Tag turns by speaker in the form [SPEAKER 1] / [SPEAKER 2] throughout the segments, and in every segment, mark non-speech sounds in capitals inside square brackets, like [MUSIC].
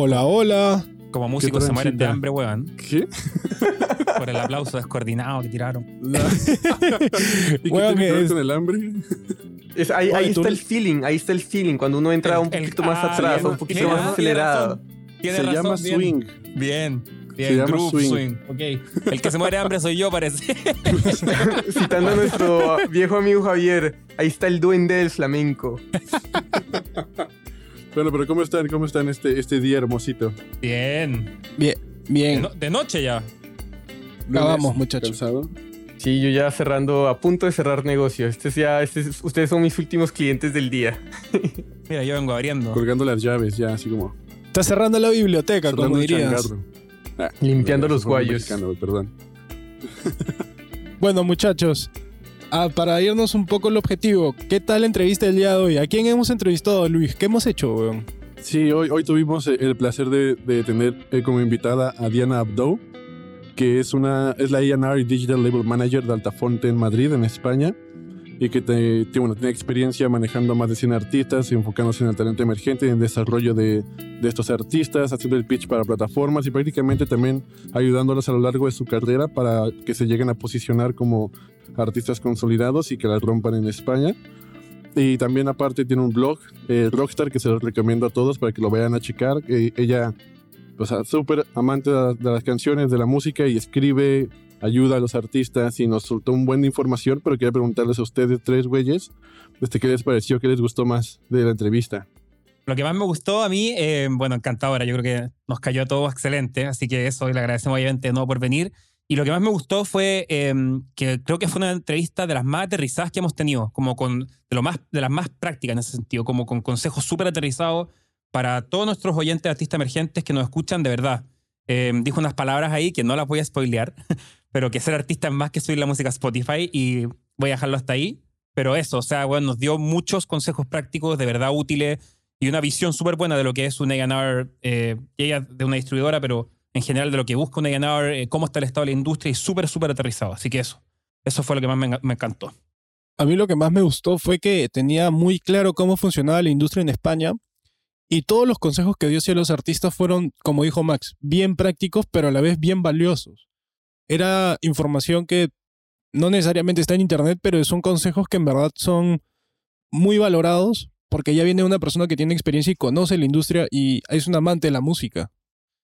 [SPEAKER 1] Hola, hola.
[SPEAKER 2] Como músicos se mueren de hambre, weón.
[SPEAKER 3] ¿Qué? [LAUGHS]
[SPEAKER 2] Por el aplauso descoordinado que tiraron. [LAUGHS] [LAUGHS]
[SPEAKER 3] ¿Y qué tiene que ver
[SPEAKER 1] es-
[SPEAKER 3] con el hambre?
[SPEAKER 4] Es- ahí
[SPEAKER 1] Oye,
[SPEAKER 4] está el feeling, ahí está el feeling. Cuando uno entra un
[SPEAKER 2] El- el-
[SPEAKER 4] poquito más
[SPEAKER 2] ah,
[SPEAKER 4] atrás,
[SPEAKER 2] bien,
[SPEAKER 4] un poquito
[SPEAKER 2] tiene-
[SPEAKER 4] más acelerado.
[SPEAKER 2] razón. Tiene
[SPEAKER 3] Se
[SPEAKER 2] razón,
[SPEAKER 3] llama
[SPEAKER 2] bien.
[SPEAKER 3] swing.
[SPEAKER 2] Bien. Bien,
[SPEAKER 3] Se llama
[SPEAKER 2] groove
[SPEAKER 3] swing.
[SPEAKER 2] Ok. El que se muere de hambre soy yo, parece.
[SPEAKER 4] Citando a nuestro viejo amigo Javier, ahí está el duende del flamenco.
[SPEAKER 3] Bueno, pero ¿cómo están? ¿Cómo están este, este día hermosito?
[SPEAKER 2] Bien.
[SPEAKER 1] Bien,
[SPEAKER 2] De,
[SPEAKER 1] bien.
[SPEAKER 2] no- de noche ya.
[SPEAKER 1] Acabamos, muchachos.
[SPEAKER 3] Cansado.
[SPEAKER 4] Sí, yo ya cerrando, a punto de cerrar negocio. Este es ya, este es- ustedes son mis últimos clientes del día. [LAUGHS]
[SPEAKER 2] Mira, yo vengo abriendo.
[SPEAKER 3] Colgando las llaves ya, así como.
[SPEAKER 1] Está cerrando la biblioteca,
[SPEAKER 3] cerrando
[SPEAKER 1] como dirías.
[SPEAKER 3] Ah,
[SPEAKER 4] Limpiando los guayos.
[SPEAKER 3] mexicano, perdón.
[SPEAKER 1] Bueno, muchachos, ah, para irnos un poco el objetivo, ¿qué tal la entrevista del día de hoy? ¿A quién hemos entrevistado, Luis? ¿Qué hemos hecho, weón?
[SPEAKER 3] Sí, hoy, tuvimos eh, el placer de, tener eh, como invitada a Diana Abdo, que es una es la y Digital Label Manager de Altafonte en Madrid, en España, y que te- te- bueno, tiene experiencia manejando a más de 100 artistas, enfocándose en el talento emergente, en el desarrollo de, de estos artistas, haciendo el pitch para plataformas y prácticamente también ayudándolos a lo largo de su carrera para que se lleguen a posicionar como artistas consolidados y que la rompan en España. Y también aparte tiene un blog, eh, Rockstar, que se lo recomiendo a todos para que lo vayan a checar. Eh, ella, o sea, súper amante de, de las canciones, de la música y escribe, ayuda a los artistas y nos soltó un buen de información, pero quería preguntarles a ustedes tres güeyes, este, ¿qué les pareció? ¿Qué les gustó más de la entrevista?
[SPEAKER 2] Lo que más me gustó a mí, eh, bueno, encantadora. Yo creo que nos cayó a todos excelente. Así que eso, le agradecemos obviamente de nuevo por venir. Y lo que más me gustó fue eh, que creo que fue una entrevista de las más aterrizadas que hemos tenido, como con de, lo más, de las más prácticas en ese sentido, como con consejos súper aterrizados para todos nuestros oyentes artistas emergentes que nos escuchan de verdad. Eh, dijo unas palabras ahí que no las voy a spoilear, [LAUGHS] pero que ser artista es más que subir la música a Spotify y voy a dejarlo hasta ahí. Pero eso, o sea, bueno, nos dio muchos consejos prácticos de verdad útiles y una visión súper buena de lo que es un A&R, eh, de una distribuidora, pero en general de lo que busca un A&R, eh, cómo está el estado de la industria y súper, súper aterrizado. Así que eso, eso fue lo que más me encantó.
[SPEAKER 1] A mí lo que más me gustó fue que tenía muy claro cómo funcionaba la industria en España y todos los consejos que dio hacia los artistas fueron, como dijo Max, bien prácticos, pero a la vez bien valiosos. Era información que no necesariamente está en internet, pero son consejos que en verdad son muy valorados porque ya viene una persona que tiene experiencia y conoce la industria y es un amante de la música.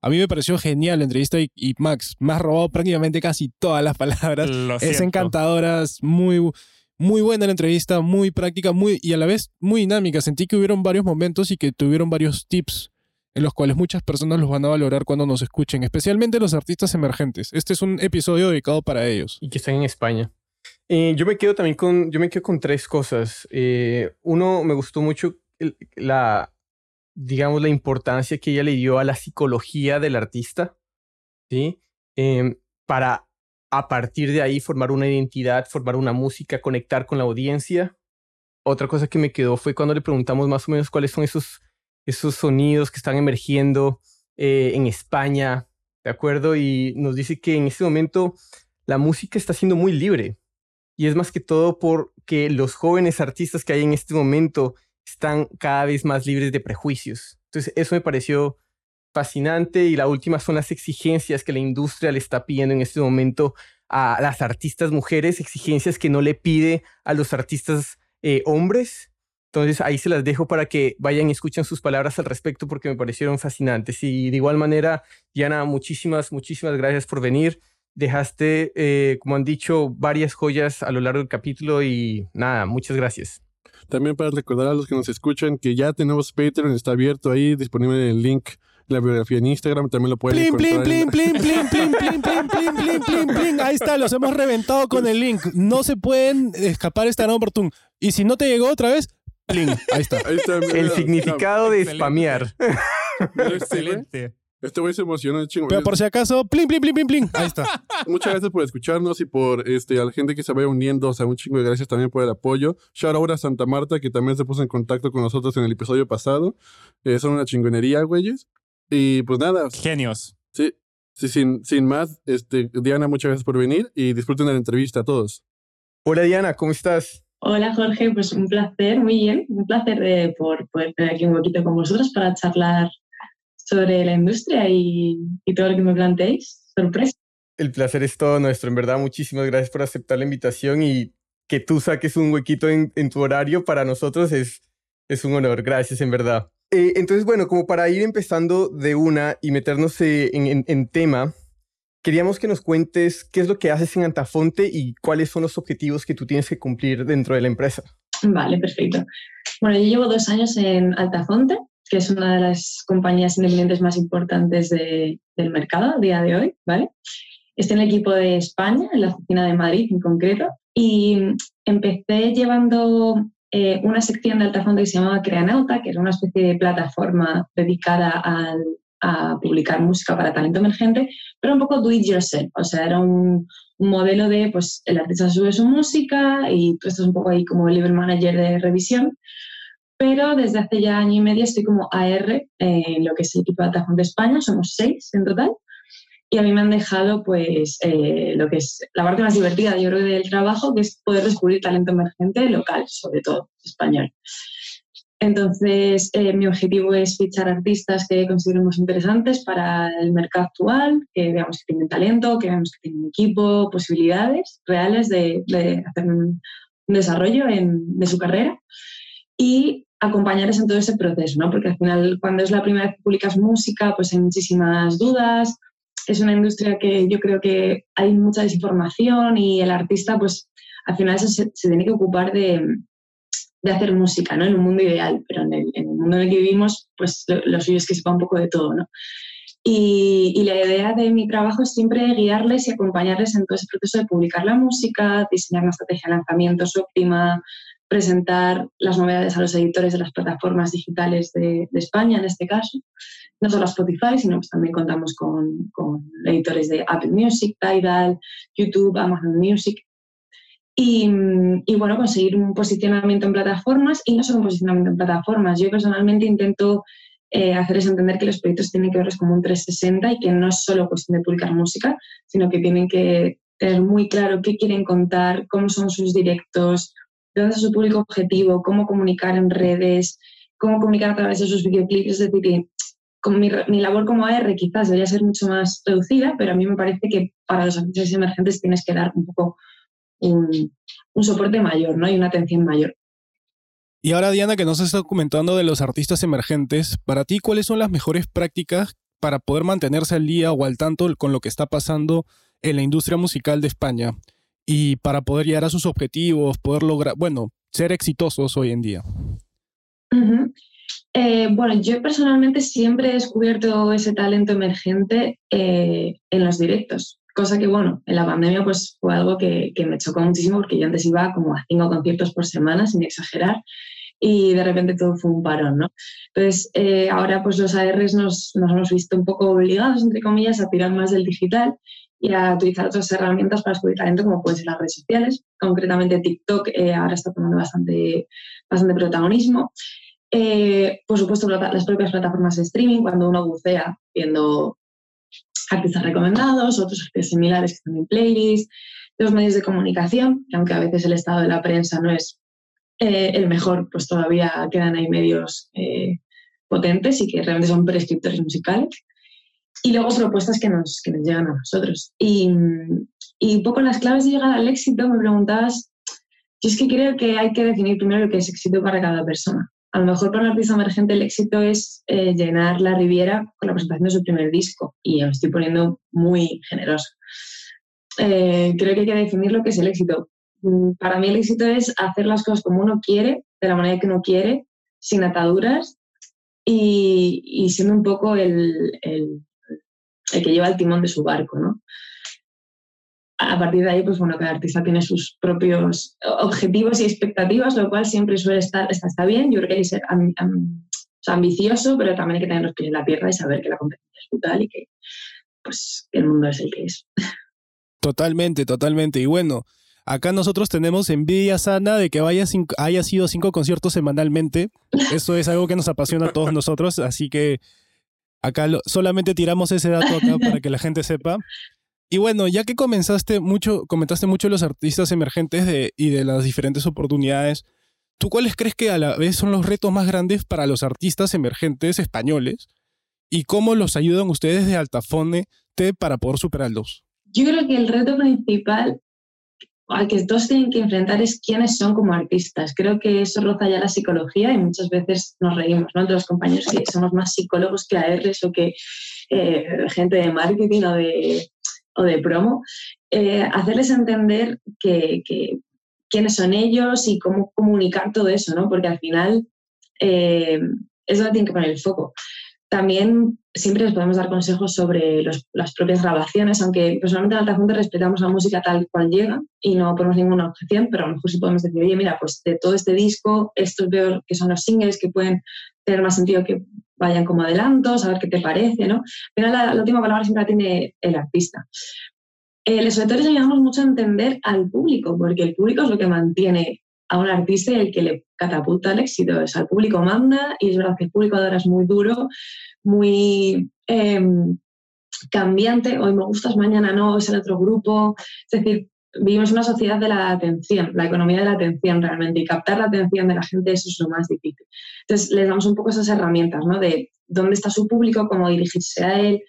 [SPEAKER 1] A mí me pareció genial la entrevista y, y Max, me has robado prácticamente casi todas las palabras
[SPEAKER 2] Lo
[SPEAKER 1] es
[SPEAKER 2] siento.
[SPEAKER 1] encantadora, es muy, muy buena la entrevista, muy práctica, muy, y a la vez muy dinámica. Sentí que hubieron varios momentos y que tuvieron varios tips en los cuales muchas personas los van a valorar cuando nos escuchen, especialmente los artistas emergentes. Este es un episodio dedicado para ellos.
[SPEAKER 4] y que están en España. Eh, yo me quedo también con, yo me quedo con tres cosas. Eh, uno, me gustó mucho la, digamos, la importancia que ella le dio a la psicología del artista, ¿sí? Em, para a partir de ahí formar una identidad, formar una música, conectar con la audiencia. Otra cosa que me quedó fue cuando le preguntamos más o menos cuáles son esos, esos sonidos que están emergiendo eh, en España, ¿de acuerdo? Y nos dice que en este momento la música está siendo muy libre. Y es más que todo porque los jóvenes artistas que hay en este momento están cada vez más libres de prejuicios. Entonces, eso me pareció fascinante. Y la última son las exigencias que la industria le está pidiendo en este momento a las artistas mujeres, exigencias que no le pide a los artistas eh, hombres. Entonces ahí se las dejo para que vayan y escuchen sus palabras al respecto porque me parecieron fascinantes. Y de igual manera, Diana, muchísimas, muchísimas gracias por venir. Dejaste, eh, como han dicho, varias joyas a lo largo del capítulo y nada, muchas gracias.
[SPEAKER 3] También para recordar a los que nos escuchan que ya tenemos Patreon, está abierto ahí, disponible el link la biografía en Instagram también lo pueden encontrar.
[SPEAKER 1] Ahí está, los hemos reventado con el link. No se pueden escapar esta gran oportunidad. Y si no te llegó otra vez, plin. Ahí está.
[SPEAKER 3] Ahí está, mira,
[SPEAKER 4] El
[SPEAKER 3] mira,
[SPEAKER 4] significado de
[SPEAKER 2] excelente.
[SPEAKER 4] spamear.
[SPEAKER 3] este.
[SPEAKER 2] Excelente.
[SPEAKER 3] Este güey se emocionó, chingo.
[SPEAKER 1] Pero por si acaso, plin, plin, plin, plin, plin. Ahí está. [LAUGHS]
[SPEAKER 3] Muchas gracias por escucharnos y por este, a la gente que se vaya uniendo. O sea, un chingo de gracias también por el apoyo. Shout out a Santa Marta, que también se puso en contacto con nosotros en el episodio pasado. Eh, son una chingonería, güeyes. Y pues nada,
[SPEAKER 2] Genios.
[SPEAKER 3] sí, sí sin, sin más, este, Diana, muchas gracias por venir y disfruten de la entrevista a todos.
[SPEAKER 4] Hola Diana, ¿cómo estás?
[SPEAKER 5] Hola Jorge, pues un placer, muy bien, un placer eh, por poder tener aquí un poquito con vosotros para charlar sobre la industria y, y todo lo que me planteéis. Sorpresa.
[SPEAKER 4] El placer es todo nuestro. En verdad, muchísimas gracias por aceptar la invitación y que tú saques un huequito en, en tu horario para nosotros es, es un honor. Gracias, en verdad. Eh, entonces, bueno, como para ir empezando de una y meternos eh, en, en, en, tema, queríamos que nos cuentes qué es lo que haces en Antafonte y cuáles son los objetivos que tú tienes que cumplir dentro de la empresa.
[SPEAKER 5] Vale, perfecto. Bueno, yo llevo dos años en Altafonte, que es una de las compañías independientes más importantes de, del mercado a día de hoy, ¿vale? Estoy en el equipo de España, en la oficina de Madrid en concreto, y empecé llevando eh, una sección de Altafonte que se llamaba Creanauta, que era una especie de plataforma dedicada al, a publicar música para talento emergente, pero un poco do it yourself, o sea, era un, un, modelo de, pues, el artista sube su música y tú estás un poco ahí como el label manager de revisión, pero desde hace ya año y medio estoy como AR en lo que es el equipo de Altafonte España, somos seis en total, y a mí me han dejado pues eh, lo que es la parte más divertida yo creo del trabajo que es poder descubrir talento emergente local sobre todo español entonces eh, mi objetivo es fichar artistas que consideremos interesantes para el mercado actual que veamos que tienen talento que veamos que tienen equipo posibilidades reales de, hacer un, desarrollo en, de su carrera y acompañarles en todo ese proceso, ¿no? Porque al final, cuando es la primera vez que publicas música, pues hay muchísimas dudas, es una industria que yo creo que hay mucha desinformación y el artista, pues al final se tiene que ocupar de, de, hacer música, ¿no? En un mundo ideal, pero en el, mundo en el que vivimos, pues lo, lo, suyo es que sepa un poco de todo, ¿no? Y, la idea de mi trabajo es siempre guiarles y acompañarles en todo ese proceso de publicar la música, diseñar una estrategia de lanzamientos óptima, presentar las novedades a los editores de las plataformas digitales de, España, en este caso, no solo Spotify, sino pues también contamos con, con, editores de Apple Music, Tidal, YouTube, Amazon Music. Y, y, bueno, conseguir un posicionamiento en plataformas y no solo un posicionamiento en plataformas. Yo personalmente intento eh, hacerles entender que los proyectos tienen que verlos como un 360 y que no es solo cuestión de publicar música, sino que tienen que tener muy claro qué quieren contar, cómo son sus directos, de dónde es su público objetivo, cómo comunicar en redes, cómo comunicar a través de sus videoclips. Es decir, con mi, mi, labor como AR quizás debería ser mucho más reducida, pero a mí me parece que para los artistas emergentes tienes que dar un poco un, un soporte mayor ¿no? y una atención mayor.
[SPEAKER 1] Y ahora, Diana, que nos estás comentando de los artistas emergentes, para ti, ¿cuáles son las mejores prácticas para poder mantenerse al día o al tanto con lo que está pasando en la industria musical de España? Y para poder llegar a sus objetivos, poder lograr, bueno, ser exitosos hoy en día.
[SPEAKER 5] Uh -huh. Eh, bueno, yo personalmente siempre he descubierto ese talento emergente eh, en los directos, cosa que, bueno, en la pandemia pues fue algo que, que, me chocó muchísimo porque yo antes iba como a cinco conciertos por semana, sin exagerar, y de repente todo fue un parón, ¿no? Entonces, eh, ahora pues los ARs nos, nos hemos visto un poco obligados, entre comillas, a tirar más del digital y a utilizar otras herramientas para descubrir talento como pueden ser las redes sociales. Concretamente TikTok eh, ahora está tomando bastante, bastante protagonismo. Eh, por supuesto, las propias plataformas de streaming, cuando uno bucea viendo artistas recomendados, otros artistas similares que están en playlists, los medios de comunicación, que aunque a veces el estado de la prensa no es eh, el mejor, pues todavía quedan ahí medios eh, potentes y que realmente son prescriptores musicales. Y luego propuestas que nos, que nos llegan a nosotros. Y, y un poco las claves de llegar al éxito, me preguntabas, yo es que creo que hay que definir primero lo que es éxito para cada persona a lo mejor para un artista emergente el éxito es eh, llenar la Riviera con la presentación de su primer disco y me estoy poniendo muy generoso. Eh, creo que hay que definir lo que es el éxito. Mm, para mí el éxito es hacer las cosas como uno quiere, de la manera que uno quiere, sin ataduras y, y siendo un poco el, el, que lleva el timón de su barco, ¿no? A partir de ahí, pues bueno, cada artista tiene sus propios objetivos y expectativas, lo cual siempre suele estar, está, bien. Yo creo que hay ambicioso, pero también hay que tener los pies en la tierra y saber que la competencia es brutal y que, pues, que el mundo es el que es.
[SPEAKER 1] Totalmente, totalmente. Y bueno, acá nosotros tenemos envidia sana de que vaya cinco, haya sido cinco conciertos semanalmente. Eso es algo que nos apasiona a todos nosotros, así que acá lo, solamente tiramos ese dato acá para que la gente sepa. Y bueno, ya que comenzaste mucho, comentaste mucho de los artistas emergentes de, y de las diferentes oportunidades, ¿tú cuáles crees que a la vez son los retos más grandes para los artistas emergentes españoles? y cómo los ayudan ustedes de Altafone para poder superarlos?
[SPEAKER 5] Yo creo que el reto principal al que todos tienen que enfrentar es quiénes son como artistas. Creo que eso roza ya la psicología y muchas veces nos reímos ¿no? de los compañeros que somos más psicólogos que ARs o que eh, gente de marketing o de, o de promo. Eh, hacerles entender que, quiénes son ellos y cómo comunicar todo eso, ¿no? porque al final eh, es donde tienen que poner el foco. También siempre les podemos dar consejos sobre las propias grabaciones, aunque personalmente en Altafonte respetamos la música tal cual llega y no ponemos ninguna objeción, pero a lo mejor sí podemos decir, oye, mira, pues de todo este disco, estos veo que son los singles que pueden tener más sentido que vayan como adelantos, a ver qué te parece, ¿no? Pero la, última palabra siempre la tiene el artista. Eh, los autores ayudamos mucho a entender al público, porque el público es lo que mantiene a un artista y el que le catapulta el éxito. Es al público manda y es verdad que el público ahora es muy duro, muy em, cambiante. Hoy me gustas, mañana no, es el otro grupo. Es decir, vivimos una sociedad de la atención, la economía de la atención realmente, y captar la atención de la gente eso es lo más difícil. Entonces, les damos un poco esas herramientas, ¿no? De dónde está su público, cómo dirigirse a él,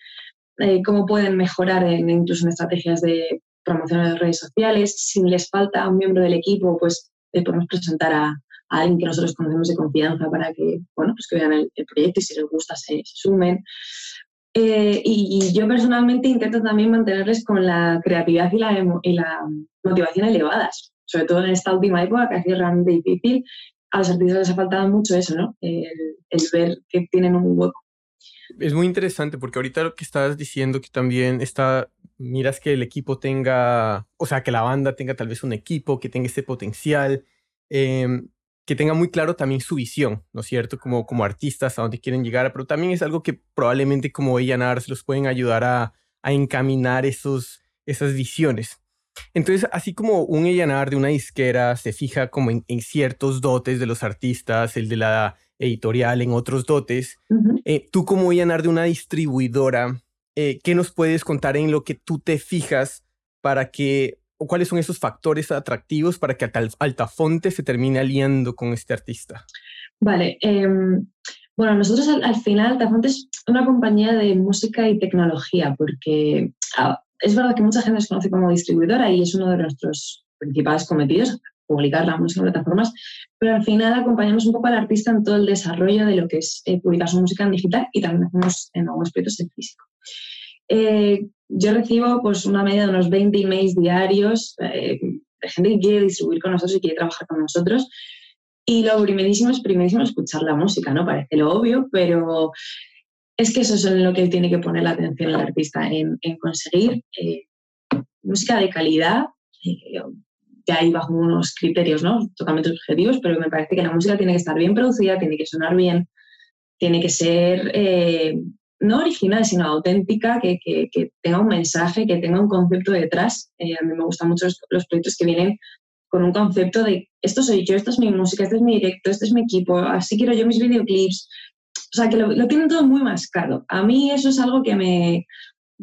[SPEAKER 5] eh, cómo pueden mejorar en, incluso en estrategias de promoción en redes sociales. Si les falta un miembro del equipo, pues le podemos presentar a, alguien que nosotros conocemos de confianza para que, bueno, pues que vean el, proyecto y si les gusta se, sumen. Eh, y, yo personalmente intento también mantenerles con la creatividad y la, y la motivación elevadas, sobre todo en esta última época que ha sido realmente difícil. A los artistas les ha faltado mucho eso, ¿no? El, el ver que tienen un hueco.
[SPEAKER 4] Es muy interesante porque ahorita lo que estás diciendo que también está, miras que el equipo tenga, o sea, que la banda tenga tal vez un equipo, que tenga ese potencial, em, que tenga muy claro también su visión, ¿no es cierto? Como, como artistas, a dónde quieren llegar, pero también es algo que probablemente como A&R los pueden ayudar a, a encaminar esos, esas visiones. Entonces, así como un A&R de una disquera se fija como en, en, ciertos dotes de los artistas, el de la editorial en otros dotes, eh, tú como llenar de una distribuidora, eh, ¿qué nos puedes contar en lo que tú te fijas para que, cuáles son esos factores atractivos para que Altafonte se termine aliando con este artista?
[SPEAKER 5] Vale, em, bueno, nosotros al, final Altafonte es una compañía de música y tecnología, porque ah, es verdad que mucha gente nos conoce como distribuidora y es uno de nuestros principales cometidos, publicar la música en plataformas, pero al final acompañamos un poco al artista en todo el desarrollo de lo que es eh, publicar su música en digital y también hacemos en algunos proyectos en físico. Eh, yo recibo pues una media de unos 20 emails diarios eh, de gente que quiere distribuir con nosotros y quiere trabajar con nosotros. Y lo primerísimo es primerísimo escuchar la música, ¿no? Parece lo obvio, pero es que eso es en lo que tiene que poner la atención el artista, en, conseguir música de calidad, hay bajo unos criterios, ¿no? Totalmente objetivos, pero me parece que la música tiene que estar bien producida, tiene que sonar bien, tiene que ser eh, no original, sino auténtica, que, tenga un mensaje, que tenga un concepto detrás. Eh, a mí me gustan mucho los, proyectos que vienen con un concepto de esto soy yo, esto es mi música, este es mi directo, este es mi equipo, así quiero yo mis videoclips. O sea, que lo, tienen todo muy mascado. A mí eso es algo que me,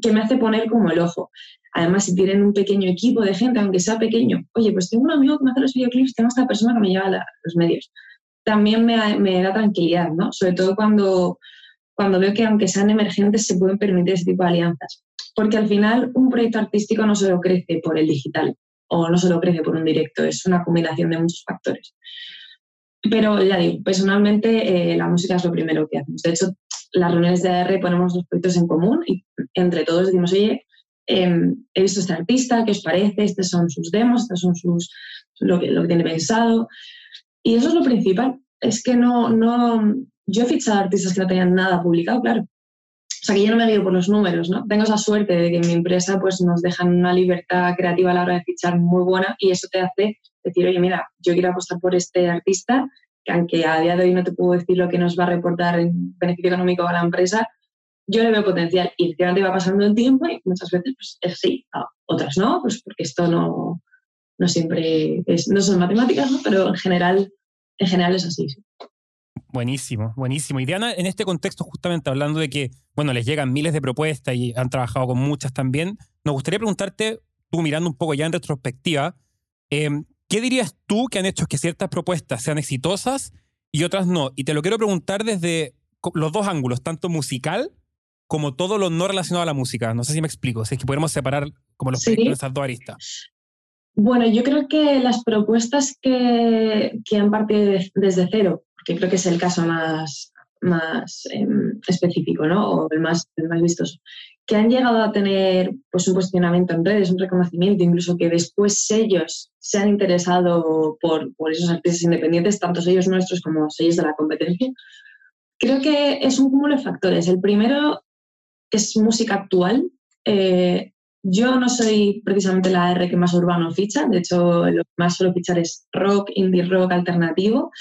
[SPEAKER 5] que me hace poner como el ojo. Además, si tienen un pequeño equipo de gente, aunque sea pequeño, oye, pues tengo un amigo que me hace los videoclips, tengo esta persona que me lleva los medios. También me, da tranquilidad, ¿no? Sobre todo cuando, cuando veo que aunque sean emergentes se pueden permitir ese tipo de alianzas. Porque al final un proyecto artístico no solo crece por el digital o no solo crece por un directo, es una combinación de muchos factores. Pero ya digo, personalmente eh, la música es lo primero que hacemos. De hecho, las reuniones de AR ponemos los proyectos en común y entre todos decimos, oye, Em, he visto a este artista, ¿qué os parece? Estos son sus demos, estos son sus, lo, que, lo que tiene pensado. Y eso es lo principal. Es que no, no, yo he fichado artistas que no tenían nada publicado, claro. O sea, que yo no me guío por los números, ¿no? Tengo esa suerte de que en mi empresa pues, nos dejan una libertad creativa a la hora de fichar muy buena y eso te hace decir, oye, mira, yo quiero apostar por este artista, que aunque a día de hoy no te puedo decir lo que nos va a reportar en beneficio económico a la empresa, yo le veo potencial y efectivamente va pasando el tiempo y muchas veces pues, es sí, otras no, pues porque esto no, no siempre es, no son matemáticas, ¿no? pero en general, en general es así.
[SPEAKER 2] Buenísimo, buenísimo. Y Diana, en este contexto, justamente hablando de que, bueno, les llegan miles de propuestas y han trabajado con muchas también, nos gustaría preguntarte, tú mirando un poco ya en retrospectiva, em, ¿qué dirías tú que han hecho que ciertas propuestas sean exitosas y otras no? Y te lo quiero preguntar desde los dos ángulos, tanto musical como todo lo no relacionado a la música. No sé si me explico, si es que podemos separar como los
[SPEAKER 5] Sí.
[SPEAKER 2] de esas dos aristas.
[SPEAKER 5] Bueno, yo creo que las propuestas que, que han partido de- desde cero, que creo que es el caso más, más em, específico, ¿no? O el más, el más vistoso, que han llegado a tener pues, un posicionamiento en redes, un reconocimiento, incluso que después ellos se han interesado por, por esos artistas independientes, tanto sellos nuestros como sellos de la competencia. Creo que es un cúmulo de factores. El primero es música actual. Eh, yo no soy precisamente la R que más urbano ficha, de hecho lo que más suelo fichar es rock, indie rock alternativo,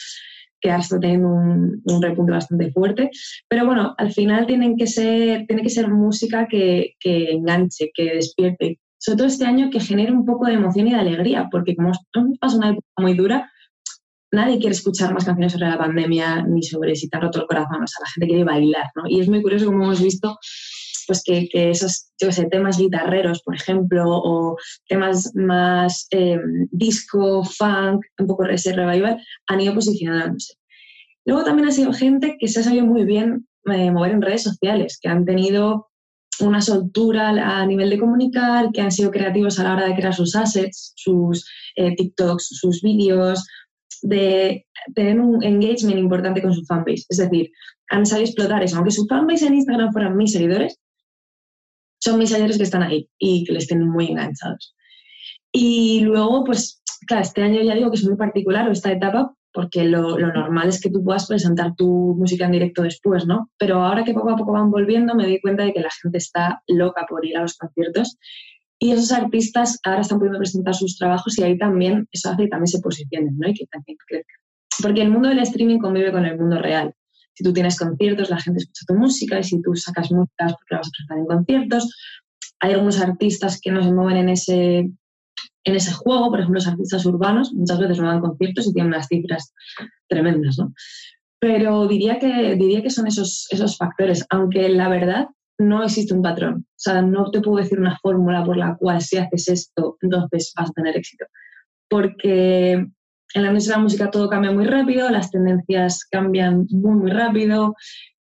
[SPEAKER 5] que está teniendo un, un repunte bastante fuerte. Pero bueno, al final tienen que ser, tiene que ser música que, que enganche, que despierte. Sobre todo este año que genere un poco de emoción y de alegría, porque como pasado una época muy dura, nadie quiere escuchar más canciones sobre la pandemia ni sobre si te ha roto el corazón, o sea, la gente quiere bailar, ¿no? Y es muy curioso como hemos visto pues que, que esos yo sé, temas guitarreros, por ejemplo, o temas más eh, disco, funk, un poco ese revival, han ido posicionándose. Luego también ha sido gente que se ha sabido muy bien eh, mover en redes sociales, que han tenido una soltura a nivel de comunicar, que han sido creativos a la hora de crear sus assets, sus eh, TikToks, sus vídeos, de tener un engagement importante con su fanbase. Es decir, han sabido explotar eso. Aunque su fanbase en Instagram fueran mis seguidores, son mis seguidores que están ahí y que les tienen muy enganchados. Y luego, pues, claro, este año ya digo que es muy particular esta etapa porque lo, lo, normal es que tú puedas presentar tu música en directo después, ¿no? Pero ahora que poco a poco van volviendo, me doy cuenta de que la gente está loca por ir a los conciertos y esos artistas ahora están pudiendo presentar sus trabajos y ahí también eso hace que también se posicionen, ¿no? Y que también crezcan. Porque el mundo del streaming convive con el mundo real. Si tú tienes conciertos, la gente escucha tu música y si tú sacas músicas porque la vas a presentar en conciertos, hay algunos artistas que no se mueven en ese, en ese juego, por ejemplo, los artistas urbanos muchas veces no dan conciertos y tienen unas cifras tremendas, ¿no? Pero diría que, diría que son esos, esos factores, aunque la verdad no existe un patrón. O sea, no te puedo decir una fórmula por la cual si haces esto, entonces vas a tener éxito. Porque en la industria de la música todo cambia muy rápido, las tendencias cambian muy, muy rápido,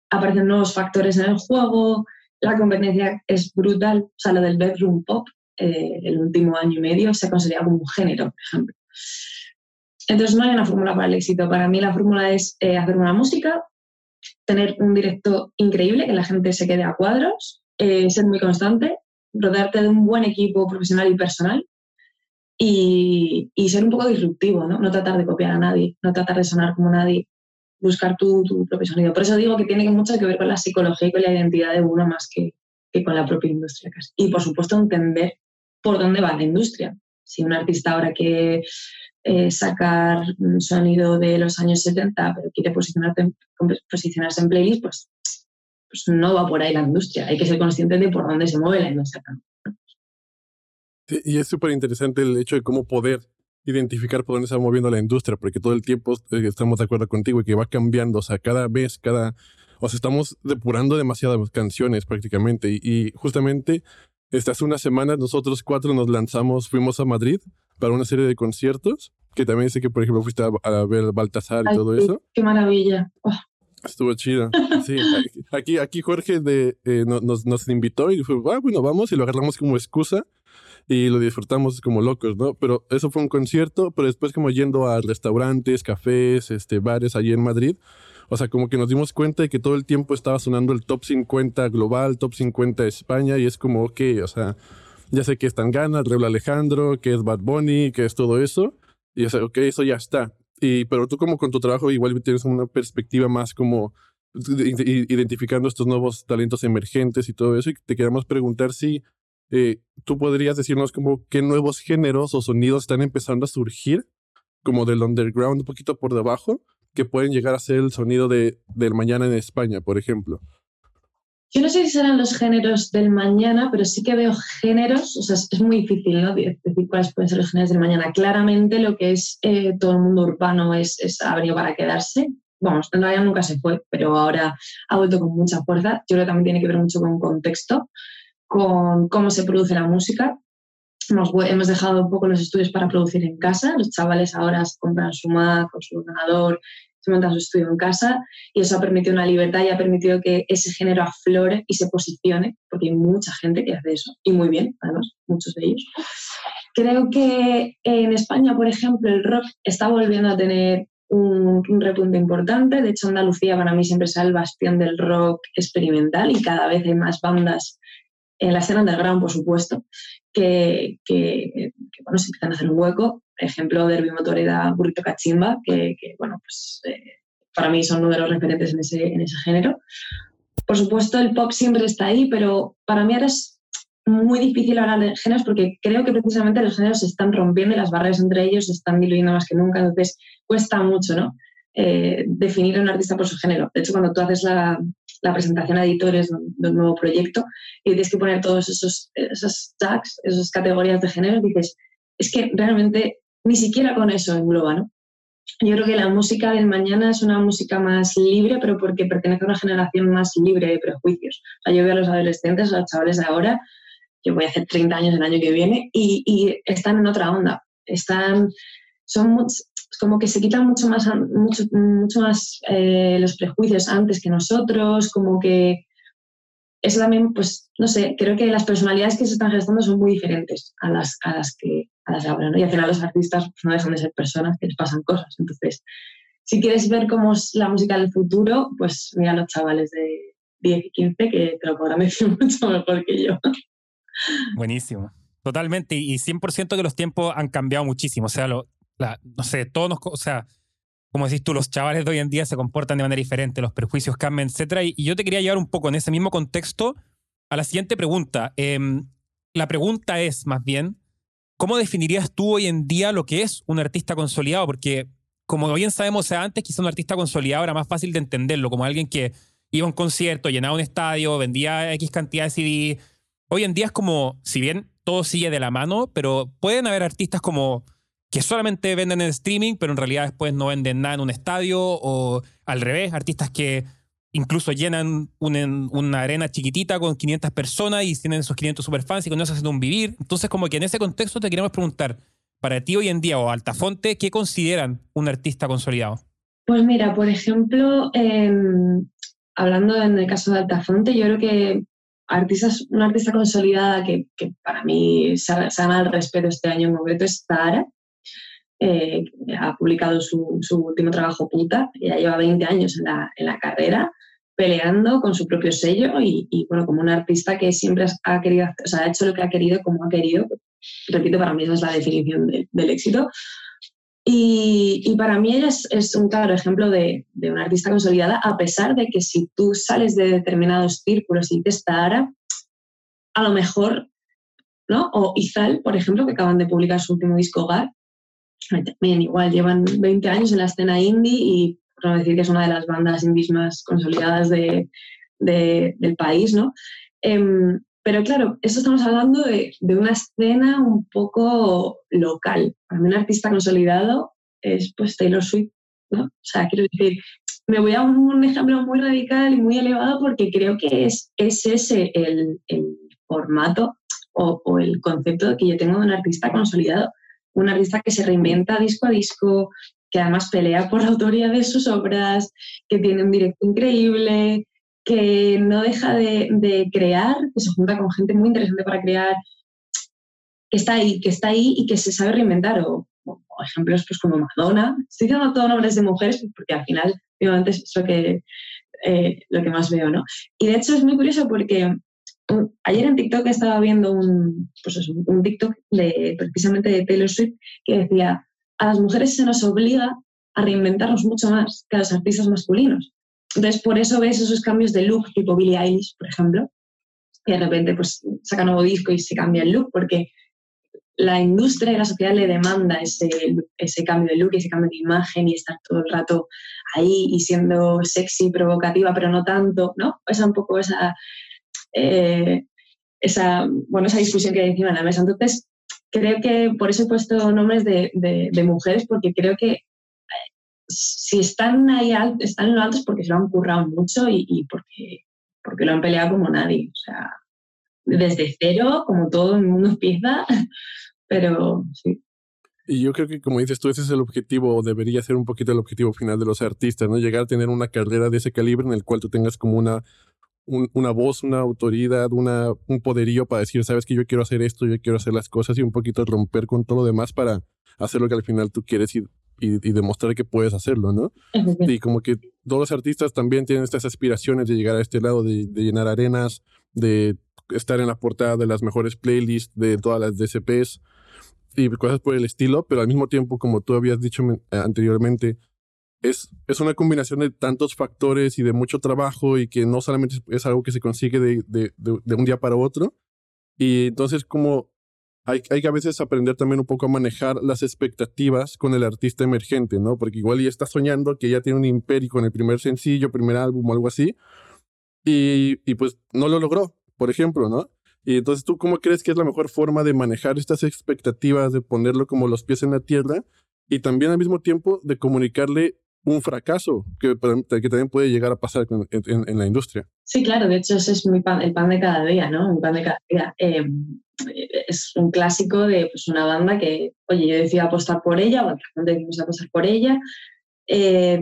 [SPEAKER 5] aparecen nuevos factores en el juego, la competencia es brutal. O sea, lo del bedroom pop, eh, el último año y medio, se considera como un género, por ejemplo. Entonces no hay una fórmula para el éxito. Para mí la fórmula es eh, hacer una música, tener un directo increíble, que la gente se quede a cuadros, eh, ser muy constante, rodearte de un buen equipo profesional y personal y, y, ser un poco disruptivo, ¿no? No tratar de copiar a nadie, no tratar de sonar como nadie, buscar tu, tu propio sonido. Por eso digo que tiene mucho que ver con la psicología y con la identidad de uno más que, que con la propia industria casi. Y por supuesto entender por dónde va la industria. Si un artista ahora que eh, sacar un sonido de los años 70, pero quiere posicionarse, en playlist, pues, pues, no va por ahí la industria. Hay que ser consciente de por dónde se mueve la industria.
[SPEAKER 3] Sí, y es súper interesante el hecho de cómo poder identificar por dónde se va moviendo la industria, porque todo el tiempo eh, estamos de acuerdo contigo y que va cambiando, o sea, cada vez, cada... O sea, estamos depurando demasiadas canciones prácticamente y, y justamente hace unas semanas nosotros cuatro nos lanzamos, fuimos a Madrid para una serie de conciertos, que también sé que, por ejemplo, fuiste a, a ver Baltasar y
[SPEAKER 5] Ay,
[SPEAKER 3] todo eso.
[SPEAKER 5] Qué maravilla. Oh.
[SPEAKER 3] Estuvo chido. [LAUGHS] Sí, aquí, aquí Jorge de, eh, nos, nos invitó y fue, ah, bueno, vamos y lo agarramos como excusa y lo disfrutamos como locos, ¿no? Pero eso fue un concierto, pero después como yendo a restaurantes, cafés, este, bares allí en Madrid, o sea, como que nos dimos cuenta de que todo el tiempo estaba sonando el top 50 global, top 50 España y es como, ok, o sea, ya sé que es Tangana, Rebla Alejandro, que es Bad Bunny, que es todo eso, y o sea, ok, eso ya está. Y, pero tú como con tu trabajo igual tienes una perspectiva más como identificando estos nuevos talentos emergentes y todo eso, y te queremos preguntar si eh, tú podrías decirnos como qué nuevos géneros o sonidos están empezando a surgir, como del underground un poquito por debajo, que pueden llegar a ser el sonido de, del mañana en España, por ejemplo.
[SPEAKER 5] Yo no sé si serán los géneros del mañana, pero sí que veo géneros, o sea, es muy difícil ¿no? decir cuáles pueden ser los géneros del mañana. Claramente lo que es eh, todo el mundo urbano es, es, para quedarse. Vamos, en realidad nunca se fue, pero ahora ha vuelto con mucha fuerza. Yo creo que también tiene que ver mucho con contexto, con cómo se produce la música. Hemos, hemos dejado un poco los estudios para producir en casa. Los chavales ahora se compran su Mac o su ordenador se montan su estudio en casa y eso ha permitido una libertad y ha permitido que ese género aflore y se posicione, porque hay mucha gente que hace eso, y muy bien, además, muchos de ellos. Creo que en España, por ejemplo, el rock está volviendo a tener un, un, repunte importante. De hecho, Andalucía para mí siempre es el bastión del rock experimental y cada vez hay más bandas en la escena underground, por supuesto, que, que, bueno, se empiezan a hacer un hueco. Ejemplo, Derby Motoreda, Burrito Cachimba, que, que bueno, pues eh, para mí son uno de los referentes en ese, en ese género. Por supuesto, el pop siempre está ahí, pero para mí ahora es muy difícil hablar de géneros porque creo que precisamente los géneros se están rompiendo y las barreras entre ellos se están diluyendo más que nunca, entonces cuesta mucho, ¿no? Eh, definir a un artista por su género. De hecho, cuando tú haces la, la presentación a editores de un nuevo proyecto y tienes que poner todos esos, esos tags, esas categorías de género, dices, es que realmente ni siquiera con eso engloba, ¿no? Yo creo que la música del mañana es una música más libre, pero porque pertenece a una generación más libre de prejuicios. O sea, yo veo a los adolescentes, a los chavales de ahora, yo voy a hacer 30 años el año que viene, y, y están en otra onda. Están, son como que se quitan mucho más, mucho, mucho más eh, los prejuicios antes que nosotros, como que eso también, pues, no sé, creo que las personalidades que se están gestando son muy diferentes a las, a las, que, a las ahora, ¿no? Y al final los artistas pues, no dejan de ser personas que les pasan cosas. Entonces, si quieres ver cómo es la música del futuro, pues mira a los chavales de 10 y 15 que te lo podrán [LAUGHS] decir mucho mejor que yo.
[SPEAKER 2] Buenísimo. Totalmente, y 100% que los tiempos han cambiado muchísimo. O sea, lo, no sé, todos nos, o sea, como decís tú, los chavales de hoy en día se comportan de manera diferente, los prejuicios cambian, etc. Y, yo te quería llevar un poco en ese mismo contexto a la siguiente pregunta. Em, la pregunta es, más bien, ¿cómo definirías tú hoy en día lo que es un artista consolidado? Porque, como bien sabemos, sea, antes quizá un artista consolidado era más fácil de entenderlo, como alguien que iba a un concierto, llenaba un estadio, vendía X cantidad de CD. Hoy en día es como, si bien todo sigue de la mano, pero pueden haber artistas como que solamente venden en streaming, pero en realidad después no venden nada en un estadio, o al revés, artistas que incluso llenan una arena chiquitita con 500 personas y tienen esos 500 superfans y con eso hacen un vivir. Entonces, como que en ese contexto te queremos preguntar, para ti hoy en día o Altafonte, ¿qué consideran un artista consolidado?
[SPEAKER 5] Pues mira, por ejemplo, em, hablando en el caso de Altafonte, yo creo que artistas, una artista consolidada que, para mí ganado el respeto este año en concreto es Tara, eh, ha publicado su, último trabajo Puta, ya lleva 20 años en la, en la carrera, peleando con su propio sello y, bueno, como un artista que siempre ha querido, o sea, ha hecho lo que ha querido como ha querido. Repito, para mí esa es la definición del éxito. Y, y, para mí es, es, un claro ejemplo de, de, una artista consolidada, a pesar de que si tú sales de determinados círculos y te está a lo mejor, ¿no? O Izal, por ejemplo, que acaban de publicar su último disco GAR, también igual llevan 20 años en la escena indie y por decir que es una de las bandas indies más consolidadas de, del país, ¿no? Em, pero claro, eso estamos hablando de, de, una escena un poco local. Para mí un artista consolidado es pues Taylor Swift, ¿no? O sea, quiero decir, me voy a un ejemplo muy radical y muy elevado porque creo que es, es ese el, el formato o, o, el concepto que yo tengo de un artista consolidado un artista que se reinventa disco a disco, que además pelea por la autoría de sus obras, que tiene un directo increíble, que no deja de, crear, que se junta con gente muy interesante para crear, que está ahí, que está ahí y que se sabe reinventar. O, ejemplos pues como Madonna. Estoy diciendo todos nombres de mujeres porque al final, obviamente, es lo que, eh, lo que más veo, ¿no? Y de hecho es muy curioso porque ayer en TikTok estaba viendo un, pues un TikTok de, precisamente de Taylor Swift que decía, a las mujeres se nos obliga a reinventarnos mucho más que a los artistas masculinos. Entonces, por eso ves esos cambios de look, tipo Billie Eilish, por ejemplo, que de repente pues, saca nuevo disco y se cambia el look, porque la industria y la sociedad le demanda ese, ese cambio de look, ese cambio de imagen y estar todo el rato ahí y siendo sexy, provocativa, pero no tanto, ¿no? Esa un poco esa, eh, esa, bueno, esa discusión que hay encima de la mesa. Entonces, creo que por eso he puesto nombres de, de, mujeres, porque creo que eh, si están ahí están en lo alto es porque se lo han currado mucho y, y, porque, porque lo han peleado como nadie. O sea, desde cero, como todo el mundo empieza, [LAUGHS] pero sí.
[SPEAKER 3] Y yo creo que, como dices tú, ese es el objetivo, o debería ser un poquito el objetivo final de los artistas, ¿no? Llegar a tener una carrera de ese calibre en el cual tú tengas como una, una voz, una autoridad, una, un poderío para decir, sabes que yo quiero hacer esto, yo quiero hacer las cosas y un poquito romper con todo lo demás para hacer lo que al final tú quieres y, y, demostrar que puedes hacerlo, ¿no? Y como que todos los artistas también tienen estas aspiraciones de llegar a este lado, de, de llenar arenas, de estar en la portada de las mejores playlists de todas las DCPs y cosas por el estilo, pero al mismo tiempo, como tú habías dicho anteriormente, es, es una combinación de tantos factores y de mucho trabajo y que no solamente es algo que se consigue de, de, de, un día para otro. Y entonces como hay, hay, que a veces aprender también un poco a manejar las expectativas con el artista emergente, ¿no? Porque igual ya está soñando que ya tiene un imperio con el primer sencillo, primer álbum o algo así, y, y pues no lo logró, por ejemplo, ¿no? Y entonces, ¿tú cómo crees que es la mejor forma de manejar estas expectativas, de ponerlo como los pies en la tierra y también al mismo tiempo de comunicarle un fracaso que, que también puede llegar a pasar en, la industria?
[SPEAKER 5] Sí, claro, de hecho ese es mi pan, el pan de cada día, ¿no? Un pan de cada día. Em, es un clásico de pues, una banda que, oye, yo decidí apostar por ella, o otra gente decidimos apostar por ella. Eh,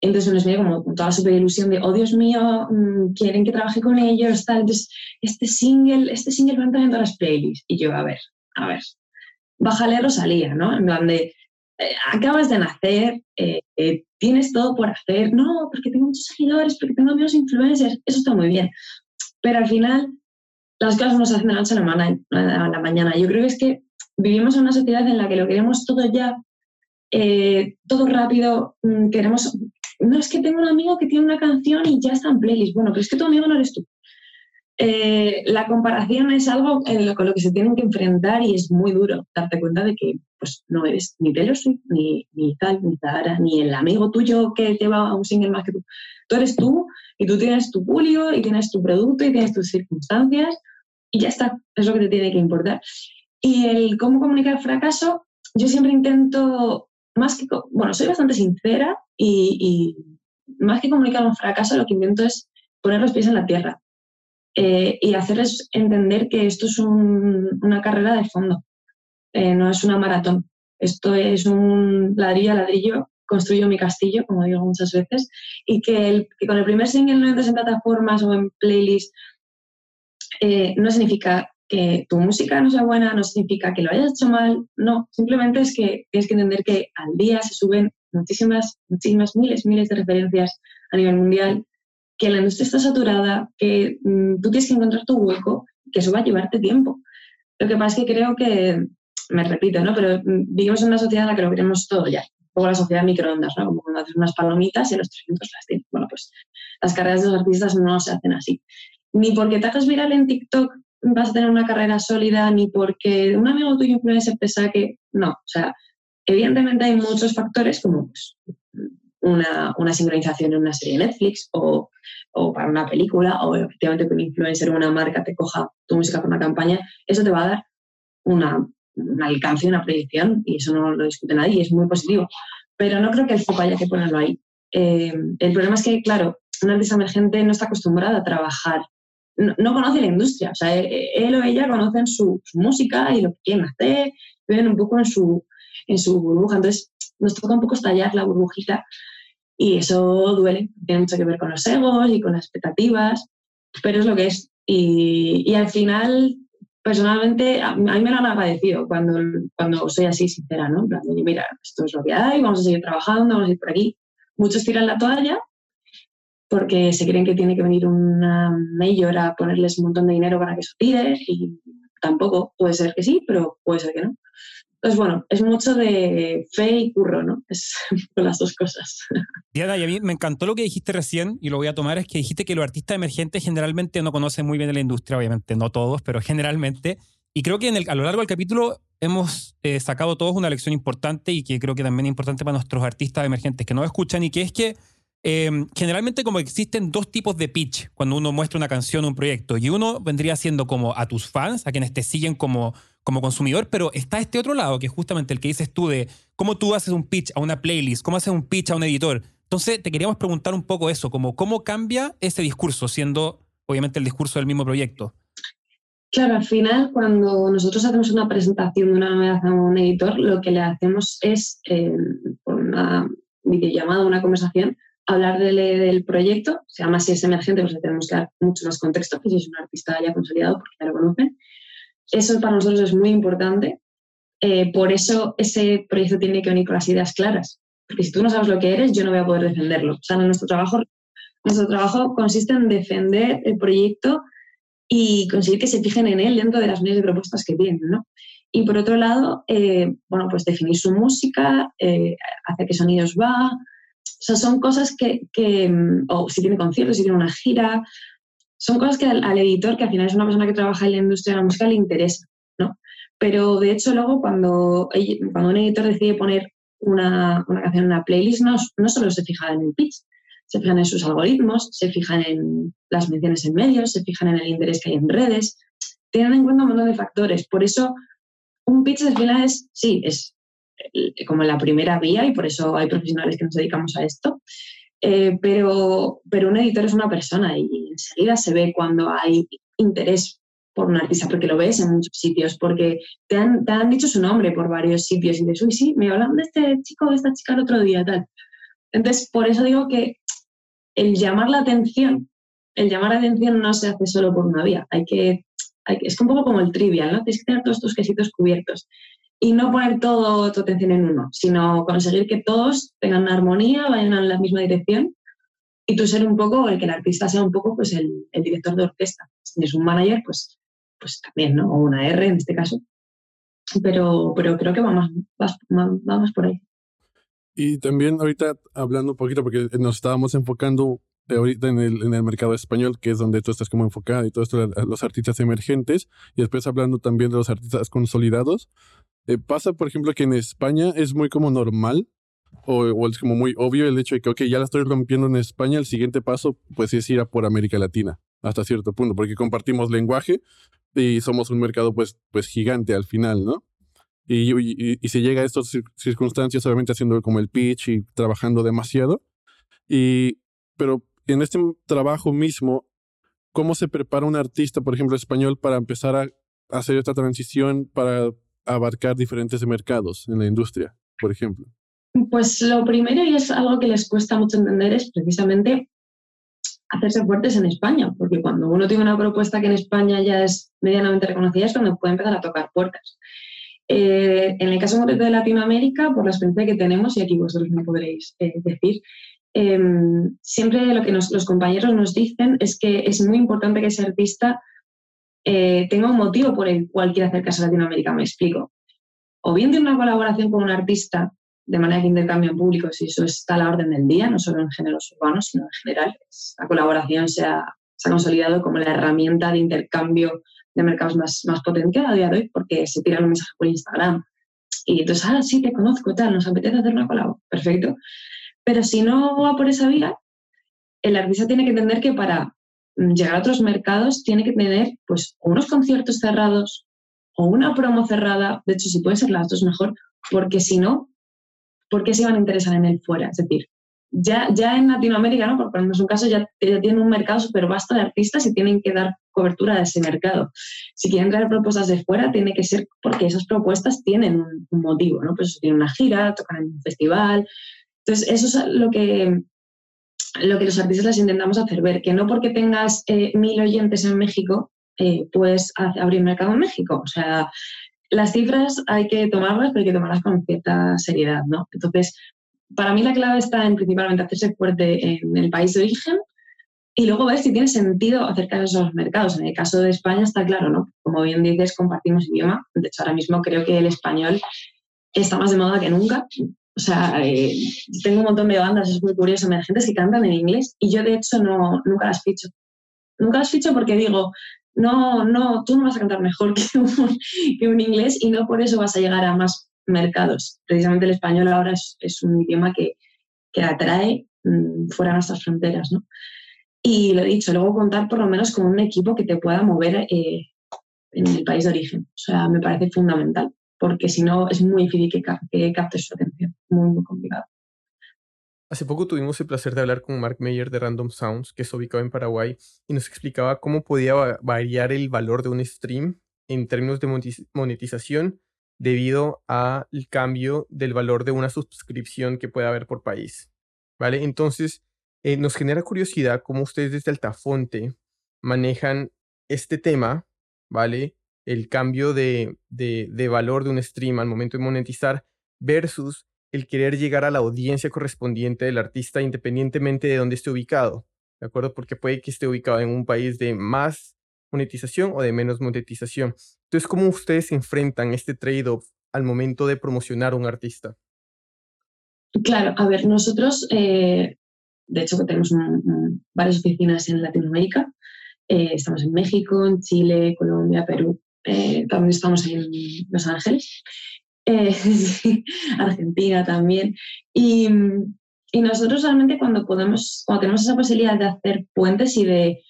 [SPEAKER 5] entonces uno mío como con toda super ilusión de, oh Dios mío, mm, quieren que trabaje con ellos, tal. Entonces, este single, este single va a entrar en todas las playlists. Y yo, a ver, a ver, bájale Rosalía, ¿no? En plan de, eh, acabas de nacer, eh, eh, tienes todo por hacer, no, porque tengo muchos seguidores, porque tengo amigos influencers, eso está muy bien. Pero al final, las cosas no se hacen de la noche a la, a la mañana. Yo creo que es que vivimos en una sociedad en la que lo queremos todo ya, todo rápido, mm, queremos no es que tengo un amigo que tiene una canción y ya está en playlist. Bueno, pero es que tu amigo no eres tú. Eh, la comparación es algo con lo que se tienen que enfrentar y es muy duro darte cuenta de que pues, no eres ni Taylor ni, ni tal, ni Zara, ni el amigo tuyo que lleva un single más que tú. Tú eres tú y tú tienes tu pulio y tienes tu producto y tienes tus circunstancias y ya está, es lo que te tiene que importar. Y el cómo comunicar fracaso, yo siempre intento, más que, bueno, soy bastante sincera y, más que comunicar un fracaso, lo que intento es poner los pies en la tierra eh, y hacerles entender que esto es una carrera de fondo, eh, no es una maratón. Esto es un ladrillo a ladrillo, construyo mi castillo, como digo muchas veces, y que, con el primer single no entres en plataformas o en playlists eh, no significa que tu música no sea buena, no significa que lo hayas hecho mal, no, simplemente es que tienes que entender que al día se suben muchísimas, muchísimas miles, miles de referencias a nivel mundial, que la industria está saturada, que mm, tú tienes que encontrar tu hueco, que eso va a llevarte tiempo. Lo que pasa es que creo que, me repito, ¿no? Pero mm, vivimos en una sociedad en la que lo queremos todo ya. Un la sociedad microondas, ¿no? Como cuando haces unas palomitas y los 300 las tienes. Bueno, pues las carreras de los artistas no se hacen así. Ni porque te hagas viral en TikTok vas a tener una carrera sólida, ni porque un amigo tuyo influencer te saque. No, o sea, Evidentemente hay muchos factores como pues, una, sincronización en una serie de Netflix o, para una película o efectivamente que un influencer o una marca te coja tu música para una campaña, eso te va a dar una, un alcance, una proyección y eso no lo discute nadie y es muy positivo. Pero no creo que el foco haya que ponerlo ahí. Eh, el problema es que, claro, un artista emergente no está acostumbrado a trabajar, no, conoce la industria, o sea, él, o ella conocen su, su, música y lo que quieren hacer, viven un poco en su, en su burbuja. Entonces, nos toca un poco estallar la burbujita y eso duele, tiene mucho que ver con los egos y con las expectativas, pero es lo que es. Y, al final, personalmente, a, mí me lo han agradecido cuando, cuando soy así sincera, ¿no? mira, esto es lo que hay, vamos a seguir trabajando, vamos a ir por aquí. Muchos tiran la toalla porque se creen que tiene que venir una mayor a ponerles un montón de dinero para que eso tire y tampoco puede ser que sí, pero puede ser que no. Pues bueno, es mucho de fe y curro, ¿no? Es [LAUGHS] con las dos cosas.
[SPEAKER 2] Diana, y a mí me encantó lo que dijiste recién, y lo voy a tomar, es que dijiste que los artistas emergentes generalmente no conocen muy bien la industria, obviamente no todos, pero generalmente. Y creo que a lo largo del capítulo hemos eh, sacado todos una lección importante y que creo que también es importante para nuestros artistas emergentes que no escuchan, y que es que em, generalmente como existen dos tipos de pitch cuando uno muestra una canción o un proyecto, y uno vendría siendo como a tus fans, a quienes te siguen como como consumidor, pero está este otro lado, que es justamente el que dices tú de cómo tú haces un pitch a una playlist, cómo haces un pitch a un editor. Entonces, te queríamos preguntar un poco eso, como cómo cambia ese discurso, siendo obviamente el discurso del mismo proyecto.
[SPEAKER 5] Claro, al final, cuando nosotros hacemos una presentación de una novedad a un editor, lo que le hacemos es, eh, por una videollamada, una conversación, hablar del, proyecto. Se llama si es emergente, pues le tenemos que dar mucho más contexto, que si es un artista ya consolidado, porque ya lo conocen. Eso para nosotros es muy importante. Eh, por eso ese proyecto tiene que venir con las ideas claras. Porque si tú no sabes lo que eres, yo no voy a poder defenderlo. O sea, nuestro trabajo, nuestro trabajo consiste en defender el proyecto y conseguir que se fijen en él dentro de las miles de propuestas que tienen, ¿no? Y por otro lado, eh, bueno, pues definir su música, eh, hacia qué sonidos va, o sea, son cosas que, mm, o si tiene conciertos, si tiene una gira, son cosas que al, editor, que al final es una persona que trabaja en la industria de la música, le interesa, ¿no? Pero de hecho luego cuando, cuando un editor decide poner una, una canción en una playlist, no, no solo se fija en el pitch, se fijan en sus algoritmos, se fijan en las menciones en medios, se fijan en el interés que hay en redes, tienen en cuenta un montón de factores. Por eso, un pitch al final es, sí, es como la primera vía y por eso hay profesionales que nos dedicamos a esto. Eh, pero, pero un editor es una persona y enseguida se ve cuando hay interés por un artista, porque lo ves en muchos sitios, porque te han, te han dicho su nombre por varios sitios y dices, uy, sí, me hablan de este chico de esta chica el otro día, tal. Entonces, por eso digo que el llamar la atención, el llamar la atención no se hace solo por una vía, hay que, es un poco como el trivial, ¿no? Tienes que tener todos tus quesitos cubiertos y no poner toda tu atención en uno, sino conseguir que todos tengan una armonía, vayan en la misma dirección y tú ser un poco, el que el artista sea un poco pues el, director de orquesta. Si es un manager, pues, pues también, ¿no? O una R en este caso. Pero, pero creo que vamos, vamos por ahí.
[SPEAKER 3] Y también ahorita hablando un poquito, porque nos estábamos enfocando ahorita en el, en el mercado español, que es donde tú estás como enfocado y todo esto, los artistas emergentes, y después hablando también de los artistas consolidados. Eh, pasa, por ejemplo, que en España es muy como normal, o, es como muy obvio el hecho de que, ok, ya la estoy rompiendo en España, el siguiente paso pues es ir a por América Latina, hasta cierto punto, porque compartimos lenguaje y somos un mercado pues, pues gigante al final, ¿no? Y, y, se llega a estas circunstancias, obviamente haciendo como el pitch y trabajando demasiado. Y, pero en este trabajo mismo, ¿cómo se prepara un artista, por ejemplo, español, para empezar a hacer esta transición para abarcar diferentes mercados en la industria, por ejemplo?
[SPEAKER 5] Pues lo primero, y es algo que les cuesta mucho entender, es precisamente hacerse fuertes en España, porque cuando uno tiene una propuesta que en España ya es medianamente reconocida, es cuando puede empezar a tocar puertas. Eh, en el caso de Latinoamérica, por la experiencia que tenemos, y aquí vosotros me podréis eh, decir, em, siempre lo que los compañeros nos dicen es que es muy importante que ese artista eh, tenga un motivo por el cual quiere acercarse a Latinoamérica, me explico. O bien tiene una colaboración con un artista de manera que intercambio público, si eso está a la orden del día, no solo en géneros urbanos, sino en general. La colaboración se ha, se ha consolidado como la herramienta de intercambio de mercados más, más potente a día de hoy porque se tiran un mensaje por Instagram. Y entonces, ah, sí, te conozco, tal, nos apetece hacer una colaboración. Perfecto. Pero si no va por esa vía, el artista tiene que entender que para llegar a otros mercados tiene que tener pues unos conciertos cerrados o una promo cerrada. De hecho, si puede ser las dos mejor, porque si no, ¿por qué se van a interesar en él fuera? Es decir, ya, ya en Latinoamérica, ¿no? por ponernos un caso, ya, ya tienen un mercado súper vasto de artistas y tienen que dar cobertura de ese mercado. Si quieren traer propuestas de fuera, tiene que ser porque esas propuestas tienen un, motivo, ¿no? Pues tienen una gira, tocan en un festival. Entonces, eso es lo que, lo que los artistas les intentamos hacer ver, que no porque tengas eh, mil oyentes en México, eh, puedes abrir mercado en México. O sea, las cifras hay que tomarlas, pero hay que tomarlas con cierta seriedad, ¿no? Entonces, para mí la clave está en principalmente hacerse fuerte en el país de origen y luego ver si tiene sentido acercarse a esos mercados. En el caso de España está claro, ¿no? Como bien dices, compartimos idioma. De hecho, ahora mismo creo que el español está más de moda que nunca. O sea, eh, tengo un montón de bandas, es muy curioso, emergentes que cantan en inglés y yo de hecho no, nunca las ficho. Nunca las ficho porque digo, no, no, tú no vas a cantar mejor [LAUGHS] que un, inglés y no por eso vas a llegar a más mercados. Precisamente el español ahora es, es un idioma que, que atrae mm, fuera de nuestras fronteras, ¿no? Y lo he dicho, luego contar por lo menos con un equipo que te pueda mover eh, en el país de origen. O sea, me parece fundamental, porque si no es muy difícil que, captes su atención, muy, muy complicado.
[SPEAKER 4] Hace poco tuvimos el placer de hablar con Mark Meyer de Random Sounds, que es ubicado en Paraguay, y nos explicaba cómo podía variar el valor de un stream en términos de monetización debido al cambio del valor de una suscripción que puede haber por país. ¿Vale? Entonces, eh, nos genera curiosidad cómo ustedes desde Altafonte manejan este tema, ¿vale? El cambio de, de, valor de un stream al momento de monetizar versus el querer llegar a la audiencia correspondiente del artista independientemente de dónde esté ubicado, ¿de acuerdo? Porque puede que esté ubicado en un país de más monetización o de menos monetización. Entonces, ¿cómo ustedes enfrentan este trade-off al momento de promocionar un artista?
[SPEAKER 5] Claro, a ver, nosotros, eh, de hecho, tenemos varias oficinas en Latinoamérica. Eh, estamos en México, en Chile, Colombia, Perú. Eh, también estamos en Los Ángeles. [LAUGHS] Argentina también. Y, y, nosotros realmente cuando podemos, cuando tenemos esa posibilidad de hacer puentes y de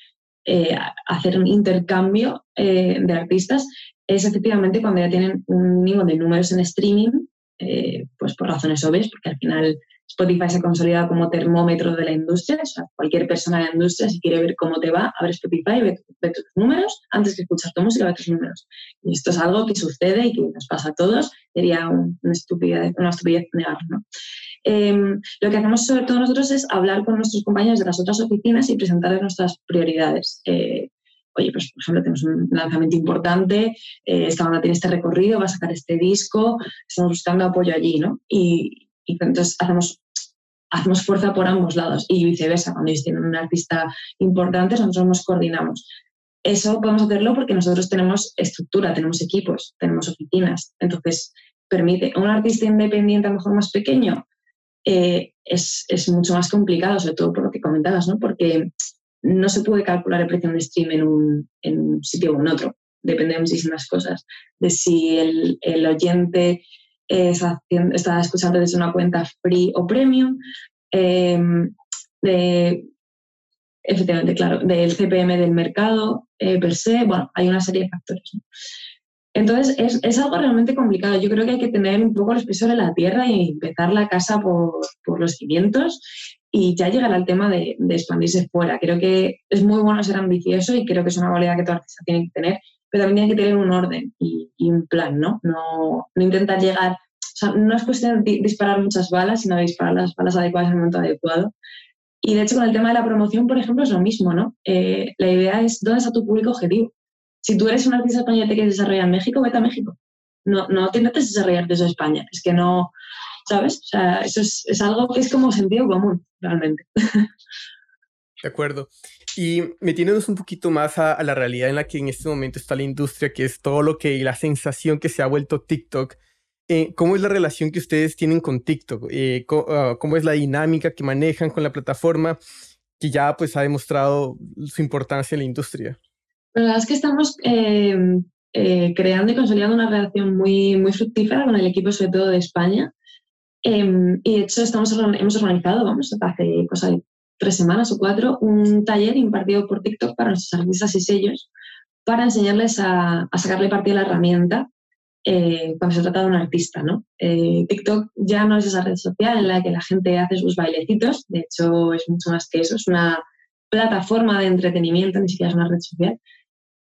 [SPEAKER 5] hacer un intercambio de artistas, es efectivamente cuando ya tienen un mínimo de números en streaming, eh, pues por razones obvias, porque al final Spotify se consolida como termómetro de la industria. O sea, cualquier persona de la industria, si quiere ver cómo te va, abre Spotify, ve, ve tus números, antes que escuchar tu música, ve tus números. Y esto es algo que sucede y que nos pasa a todos. Sería una estupidez, una negarlo. ¿no? Em, lo que hacemos sobre todo nosotros es hablar con nuestros compañeros de las otras oficinas y presentarles nuestras prioridades. Eh, oye, pues por ejemplo, tenemos un lanzamiento importante, eh, esta banda tiene este recorrido, va a sacar este disco, estamos buscando apoyo allí, ¿no? Y, entonces hacemos, hacemos fuerza por ambos lados y viceversa, cuando ellos tienen un artista importante, nosotros nos coordinamos. Eso podemos hacerlo porque nosotros tenemos estructura, tenemos equipos, tenemos oficinas, entonces permite un artista independiente a lo mejor más pequeño, eh, es, es, mucho más complicado, sobre todo por lo que comentabas, ¿no? Porque no se puede calcular el precio de un stream en un, en un sitio o en otro. Depende de muchísimas cosas. De si el, el oyente está escuchando desde una cuenta free o premium, em, efectivamente, claro, del CPM del mercado eh, per se, bueno, hay una serie de factores. Entonces, es, es, algo realmente complicado. Yo creo que hay que tener un poco los pies sobre la tierra y empezar la casa por, por los cimientos y ya llegará el tema de, expandirse fuera. Creo que es muy bueno ser ambicioso y creo que es una cualidad que todo artista tiene que tener, pero también tiene que tener un orden y, un plan, ¿no? ¿no? No intentar llegar, o sea, no es cuestión de disparar muchas balas, sino de disparar las balas adecuadas en el momento adecuado. Y de hecho con el tema de la promoción, por ejemplo, es lo mismo, ¿no? Eh, la idea es dónde está tu público objetivo. Si tú eres un artista español y te quieres desarrollar en México, vete a México. No, no te intentes desarrollar desde España. Es que no, ¿sabes? O sea, eso es, algo que es como sentido común, realmente. [LAUGHS]
[SPEAKER 4] De acuerdo. Y metiéndonos un poquito más a, la realidad en la que en este momento está la industria, que es todo lo que, la sensación que se ha vuelto TikTok, eh, ¿cómo es la relación que ustedes tienen con TikTok? Eh, ah, ¿cómo, es la dinámica que manejan con la plataforma que ya pues ha demostrado su importancia en la industria?
[SPEAKER 5] La verdad es que estamos em, eh, creando y consolidando una relación muy, muy fructífera con el equipo, sobre todo de España. Em, y de hecho estamos, hemos organizado, vamos, hace cosa de tres semanas o cuatro, un taller impartido por TikTok para nuestros artistas y sellos para enseñarles a, sacarle partido a la herramienta eh, cuando se trata de un artista. ¿no? Eh, TikTok ya no es esa red social en la que la gente hace sus bailecitos, de hecho es mucho más que eso, es una plataforma de entretenimiento, ni siquiera es una red social.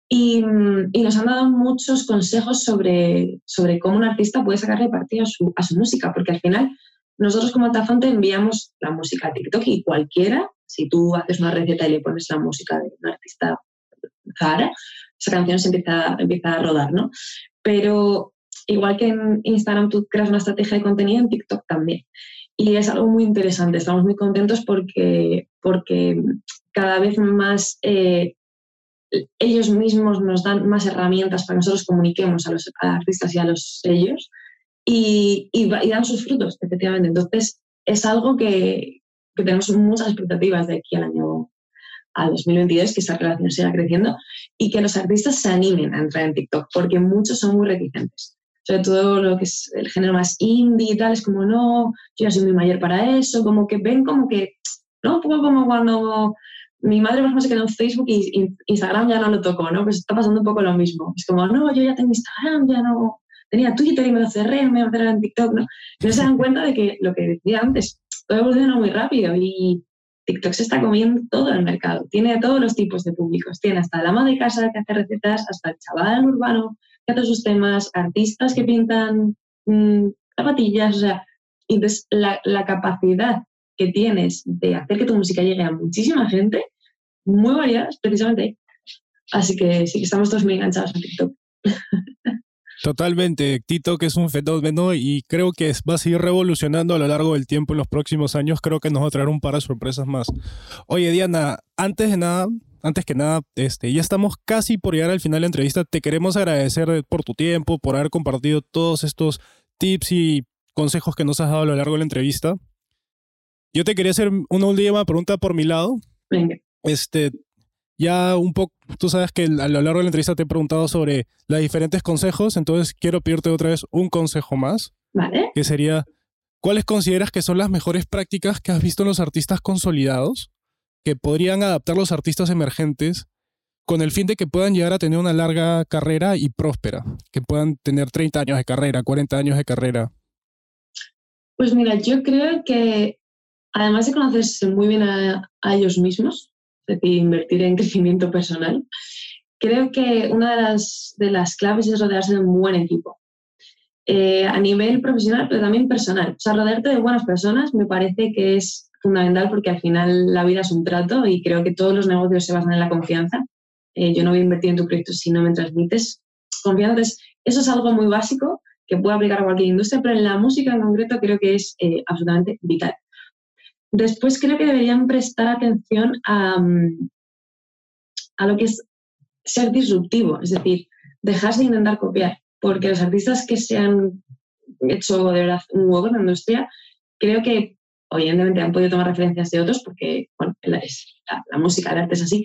[SPEAKER 5] Y, nos han dado muchos consejos sobre, sobre cómo un artista puede sacarle partido a su, a su música, porque al final nosotros como Altafonte enviamos la música a TikTok y cualquiera, si tú haces una receta y le pones la música de un artista Zara, esa canción se empieza, empieza a rodar, ¿no? Pero igual que en Instagram tú creas una estrategia de contenido, en TikTok también. Y es algo muy interesante, estamos muy contentos porque, porque cada vez más eh, ellos mismos nos dan más herramientas para que nosotros comuniquemos a los artistas y a los sellos y, y, dan sus frutos, efectivamente. Entonces, es algo que, que, tenemos muchas expectativas de aquí al año al 2022, que esta relación siga creciendo y que los artistas se animen a entrar en TikTok, porque muchos son muy reticentes. Sobre todo lo que es el género más indie y tal, es como, no, yo ya soy muy mayor para eso, como que ven como que, ¿no? Un poco como cuando mi madre, por ejemplo, se quedó en Facebook y, Instagram ya no lo tocó, ¿no? Pues está pasando un poco lo mismo. Es como, no, yo ya tengo Instagram, ya no. Tenía Twitter y me lo cerré, me lo cerré en TikTok, ¿no? No se dan cuenta de que lo que decía antes, todo evoluciona muy rápido y TikTok se está comiendo todo el mercado. Tiene todos los tipos de públicos. Tiene hasta la ama de casa que hace recetas, hasta el chaval urbano que hace sus temas, artistas que pintan mmm, zapatillas. O sea, entonces la, la capacidad que tienes de hacer que tu música llegue a muchísima gente, muy variadas precisamente. Así que sí estamos todos muy enganchados a TikTok. [LAUGHS]
[SPEAKER 1] Totalmente, TikTok es un fenómeno y creo que va a seguir revolucionando a lo largo del tiempo en los próximos años. Creo que nos va a traer un par de sorpresas más. Oye, Diana, antes de nada, antes que nada, este, ya estamos casi por llegar al final de la entrevista. Te queremos agradecer por tu tiempo, por haber compartido todos estos tips y consejos que nos has dado a lo largo de la entrevista. Yo te quería hacer una última pregunta por mi lado.
[SPEAKER 5] Venga.
[SPEAKER 1] Este, ya un poco, tú sabes que a lo largo de la entrevista te he preguntado sobre los diferentes consejos, entonces quiero pedirte otra vez un consejo más,
[SPEAKER 5] Vale.
[SPEAKER 1] que sería, ¿cuáles consideras que son las mejores prácticas que has visto en los artistas consolidados que podrían adaptar los artistas emergentes con el fin de que puedan llegar a tener una larga carrera y próspera, que puedan tener 30 años de carrera, 40 años de carrera?
[SPEAKER 5] Pues mira, yo creo que además de conocerse muy bien a, a ellos mismos, decir, invertir en crecimiento personal, creo que una de las, de las claves es rodearse de un buen equipo. Eh, a nivel profesional, pero también personal. O sea, rodearte de buenas personas me parece que es fundamental porque al final la vida es un trato y creo que todos los negocios se basan en la confianza. Eh, yo no voy a invertir en tu proyecto si no me transmites confianza. Entonces, eso es algo muy básico que puede aplicar a cualquier industria, pero en la música en concreto creo que es eh, absolutamente vital. Después creo que deberían prestar atención a, mm, a lo que es ser disruptivo, es decir, dejarse de intentar copiar, porque los artistas que se han hecho de verdad un huevo en la industria, creo que evidentemente han podido tomar referencias de otros, porque bueno, la, la, música, el arte es así,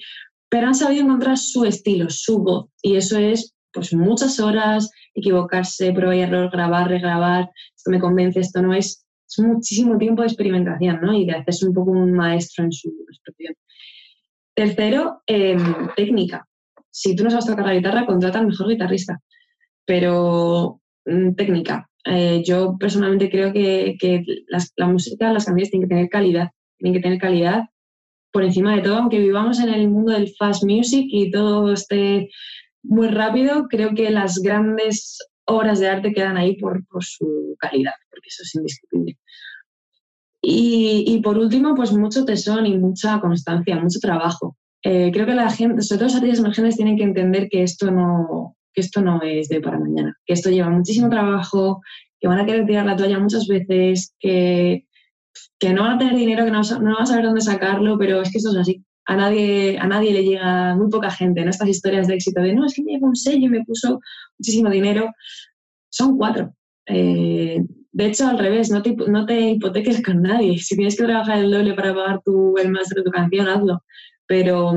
[SPEAKER 5] pero han sabido encontrar su estilo, su voz, y eso es pues muchas horas, equivocarse, prueba y error, grabar, regrabar, esto me convence, esto no es, es muchísimo tiempo de experimentación ¿no? y de hacerse un poco un maestro en su expresión. Tercero, eh, técnica. Si tú no sabes tocar la guitarra, contrata al mejor guitarrista, pero mm, técnica. Eh, yo personalmente creo que, las, la música, las canciones tienen que tener calidad, tienen que tener calidad por encima de todo, aunque vivamos en el mundo del fast music y todo esté muy rápido, creo que las grandes obras de arte quedan ahí por su calidad, eso es indiscutible. Y, y, por último, pues mucho tesón y mucha constancia, mucho trabajo. Eh, creo que la gente, sobre todo los artistas emergentes, tienen que entender que esto no, que esto no es de para mañana, que esto lleva muchísimo trabajo, que van a querer tirar la toalla muchas veces, que, que no van a tener dinero, que no, no van a saber dónde sacarlo, pero es que esto es así. A nadie, a nadie le llega, muy poca gente, ¿no? Estas historias de éxito de, no, es que me llegó un sello y me puso muchísimo dinero. Son cuatro. Eh, de hecho, al revés, no te, no te hipoteques con nadie. Si tienes que trabajar el doble para pagar tu, el máster de tu canción, hazlo. Pero,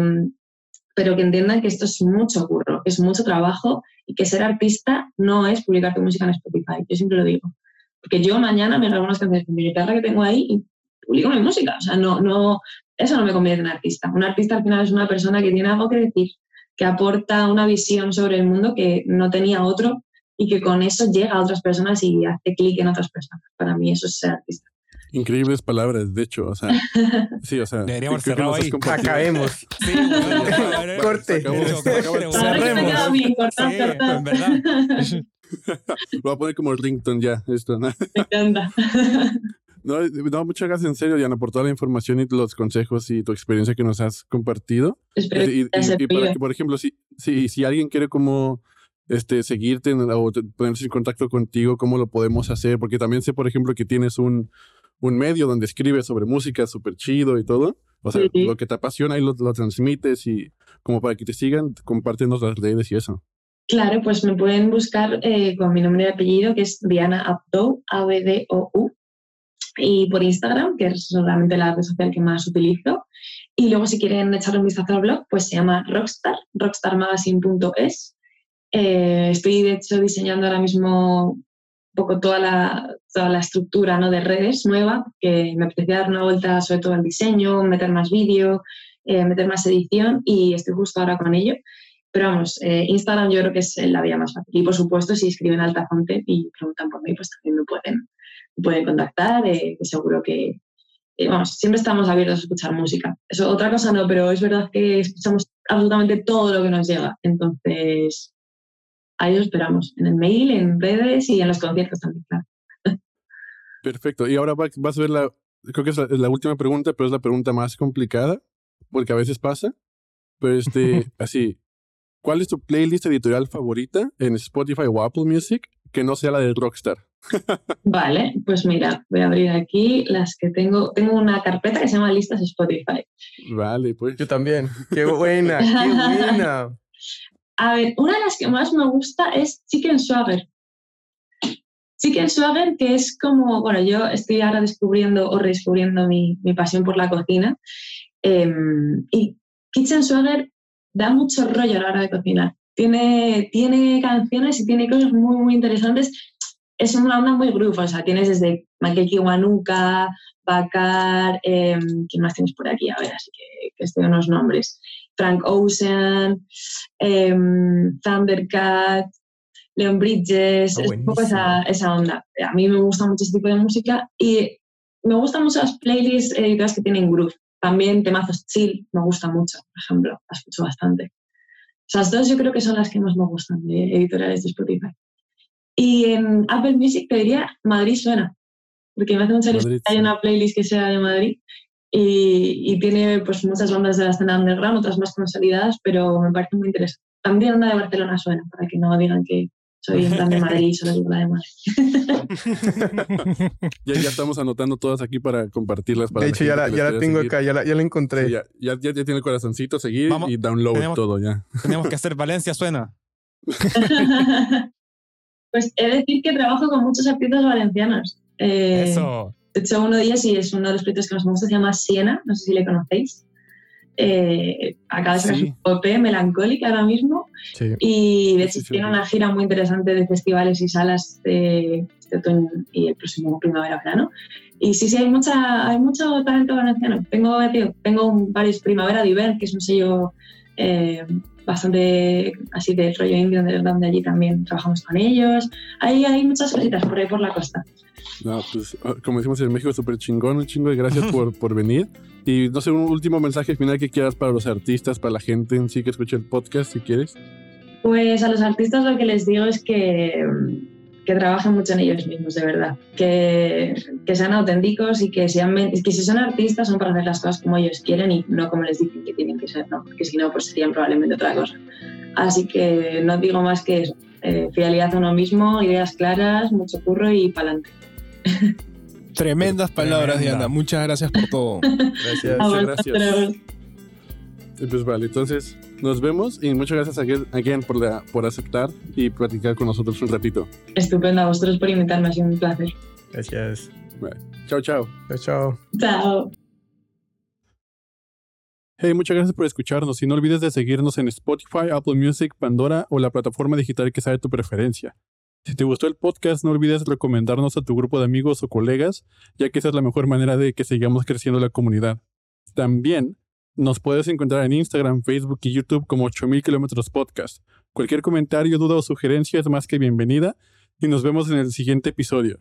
[SPEAKER 5] pero que entiendan que esto es mucho curro, que es mucho trabajo y que ser artista no es publicar tu música en Spotify. Yo siempre lo digo. Porque yo mañana me grabo unas canciones con mi guitarra que tengo ahí y publico mi música. O sea, no, no, eso no me convierte en artista. Un artista al final es una persona que tiene algo que decir, que aporta una visión sobre el mundo que no tenía otro y que con eso llega a otras personas y hace clic en otras personas. Para mí eso es ser artista.
[SPEAKER 3] Increíbles palabras, de hecho, o sea, [LAUGHS] sí, o sea,
[SPEAKER 2] deberíamos cerrar ahí.
[SPEAKER 4] Acabemos. Sí, Corte.
[SPEAKER 5] Cerremos. Bien,
[SPEAKER 2] sí, en verdad.
[SPEAKER 3] Lo [LAUGHS] voy a poner como rington ya, esto, ¿no? [LAUGHS]
[SPEAKER 5] Me encanta.
[SPEAKER 3] No, no, muchas gracias en serio, Diana, por toda la información y los consejos y tu experiencia que nos has compartido.
[SPEAKER 5] Espero
[SPEAKER 3] y, y, y para que, por ejemplo, si, si, si alguien quiere como este, seguirte en- o ponerse en contacto contigo, ¿cómo lo podemos hacer? Porque también sé, por ejemplo, que tienes un, un medio donde escribes sobre música súper chido y todo. O sea,
[SPEAKER 5] Sí.
[SPEAKER 3] lo que te apasiona y lo, lo transmites y como para que te sigan, compártenos las redes y eso.
[SPEAKER 5] Claro, pues me pueden buscar eh, con mi nombre y apellido, que es Diana Abdou, A-B-D-O-U, y por Instagram, que es realmente la red social que más utilizo. Y luego, si quieren echarle un vistazo al blog, pues se llama Rockstar, rockstarmagazine.es. Eh, estoy, de hecho, diseñando ahora mismo un poco toda la, toda la estructura ¿no? de redes nueva, que me apetecía dar una vuelta sobre todo al diseño, meter más vídeo, eh, meter más edición, y estoy justo ahora con ello. Pero vamos, eh, Instagram yo creo que es la vía más fácil. Y por supuesto, si escriben Altafonte y preguntan por mí, pues también me pueden, me pueden contactar, eh, seguro que, vamos, siempre estamos abiertos a escuchar música. Eso, otra cosa no, pero es verdad que escuchamos absolutamente todo lo que nos llega. Entonces, ahí lo esperamos, en el mail, en redes y en los conciertos también, claro.
[SPEAKER 3] Perfecto. Y ahora vas a ver la, creo que es la, última pregunta, pero es la pregunta más complicada, porque a veces pasa. Pero este, [LAUGHS] así, ¿cuál es tu playlist editorial favorita en Spotify o Apple Music que no sea la de Rockstar? [LAUGHS]
[SPEAKER 5] vale, pues mira, voy a abrir aquí las que tengo. Tengo una carpeta que se llama Listas Spotify.
[SPEAKER 3] Vale, pues.
[SPEAKER 4] Yo también. Qué buena, qué [LAUGHS] buena.
[SPEAKER 5] A ver, una de las que más me gusta es Chicken Swagger. Chicken Swagger, que es como, bueno, yo estoy ahora descubriendo o redescubriendo mi, mi pasión por la cocina. Em, y Kitchen Swagger da mucho rollo a la hora de cocinar. Tiene, tiene canciones y tiene cosas muy, muy interesantes. Es una onda muy groove, o sea, tienes desde Makeki Wanuka, Bakar, eh, ¿quién más tienes por aquí? A ver, así que, que estoy unos nombres. Frank Ocean, em, Thundercat, Leon Bridges, es un poco esa, esa, onda. A mí me gusta mucho ese tipo de música y me gustan mucho las playlists editadas que tienen groove. También temazos chill me gusta mucho, por ejemplo, las escucho bastante. Esas dos yo creo que son las que más me gustan de editoriales de Spotify. Y en Apple Music te diría Madrid suena, porque me hace mucha ilusión que hay una playlist que sea de Madrid y, y, tiene pues muchas bandas de la escena underground, otras más consolidadas, pero me parece muy interesante. También una de Barcelona suena, para que no digan que soy en plan de Madrid, solo digo la de Madrid. [LAUGHS]
[SPEAKER 3] ya, ya, estamos anotando todas aquí para compartirlas. Para
[SPEAKER 4] de hecho, ya la, ya la tengo acá, ya la, ya la encontré.
[SPEAKER 3] ya, ya, ya, tiene el corazoncito, seguir y download todo ya.
[SPEAKER 2] Tenemos que hacer Valencia suena. [LAUGHS]
[SPEAKER 5] pues he de decir que trabajo con muchos artistas valencianos.
[SPEAKER 2] Eh, Eso.
[SPEAKER 5] De hecho, uno de ellos, y es uno de los proyectos que me gusta, se llama Siena, no sé si le conocéis. Eh, acaba de ser sí. OP melancólica ahora mismo. Y de hecho tiene una gira muy interesante de festivales y salas de este otoño y el próximo primavera-verano. Y sí, sí, hay, mucha, hay mucho talento valenciano. Tengo, tengo varios Primavera Diver, que es un sello eh, bastante así de rollo indio, donde allí también trabajamos con ellos. Hay, hay muchas cositas por ahí por la costa.
[SPEAKER 3] No, pues, como decimos en México, súper chingón, un chingo de gracias por, [LAUGHS] por venir. Y no sé, un último mensaje final que quieras para los artistas, para la gente en sí que escucha el podcast, si quieres.
[SPEAKER 5] Pues a los artistas lo que les digo es que, que trabajen mucho en ellos mismos, de verdad. Que, que sean auténticos y que, sean, que si son artistas son para hacer las cosas como ellos quieren y no como les dicen que tienen que ser, ¿no? Porque si no, pues serían probablemente otra cosa. Así que no digo más que eso. Eh, fidelidad a uno mismo, ideas claras, mucho curro y pa'lante.
[SPEAKER 1] Tremendas palabras, Tremenda. Diana. Muchas gracias por todo.
[SPEAKER 3] Gracias, [LAUGHS] muchas Pues vale, entonces nos vemos y muchas gracias a again por, la, por aceptar y platicar con nosotros un ratito.
[SPEAKER 5] Estupendo, a vosotros por invitarme, ha sido un placer.
[SPEAKER 4] Gracias.
[SPEAKER 3] Vale. Chao, chao.
[SPEAKER 4] Chao, chao.
[SPEAKER 5] Chao.
[SPEAKER 3] Hey, muchas gracias por escucharnos y no olvides de seguirnos en Spotify, Apple Music, Pandora o la plataforma digital que sea de tu preferencia. Si te gustó el podcast, no olvides recomendarnos a tu grupo de amigos o colegas, ya que esa es la mejor manera de que sigamos creciendo la comunidad. También nos puedes encontrar en Instagram, Facebook y YouTube como 8000 kilómetros podcast. Cualquier comentario, duda o sugerencia es más que bienvenida y nos vemos en el siguiente episodio.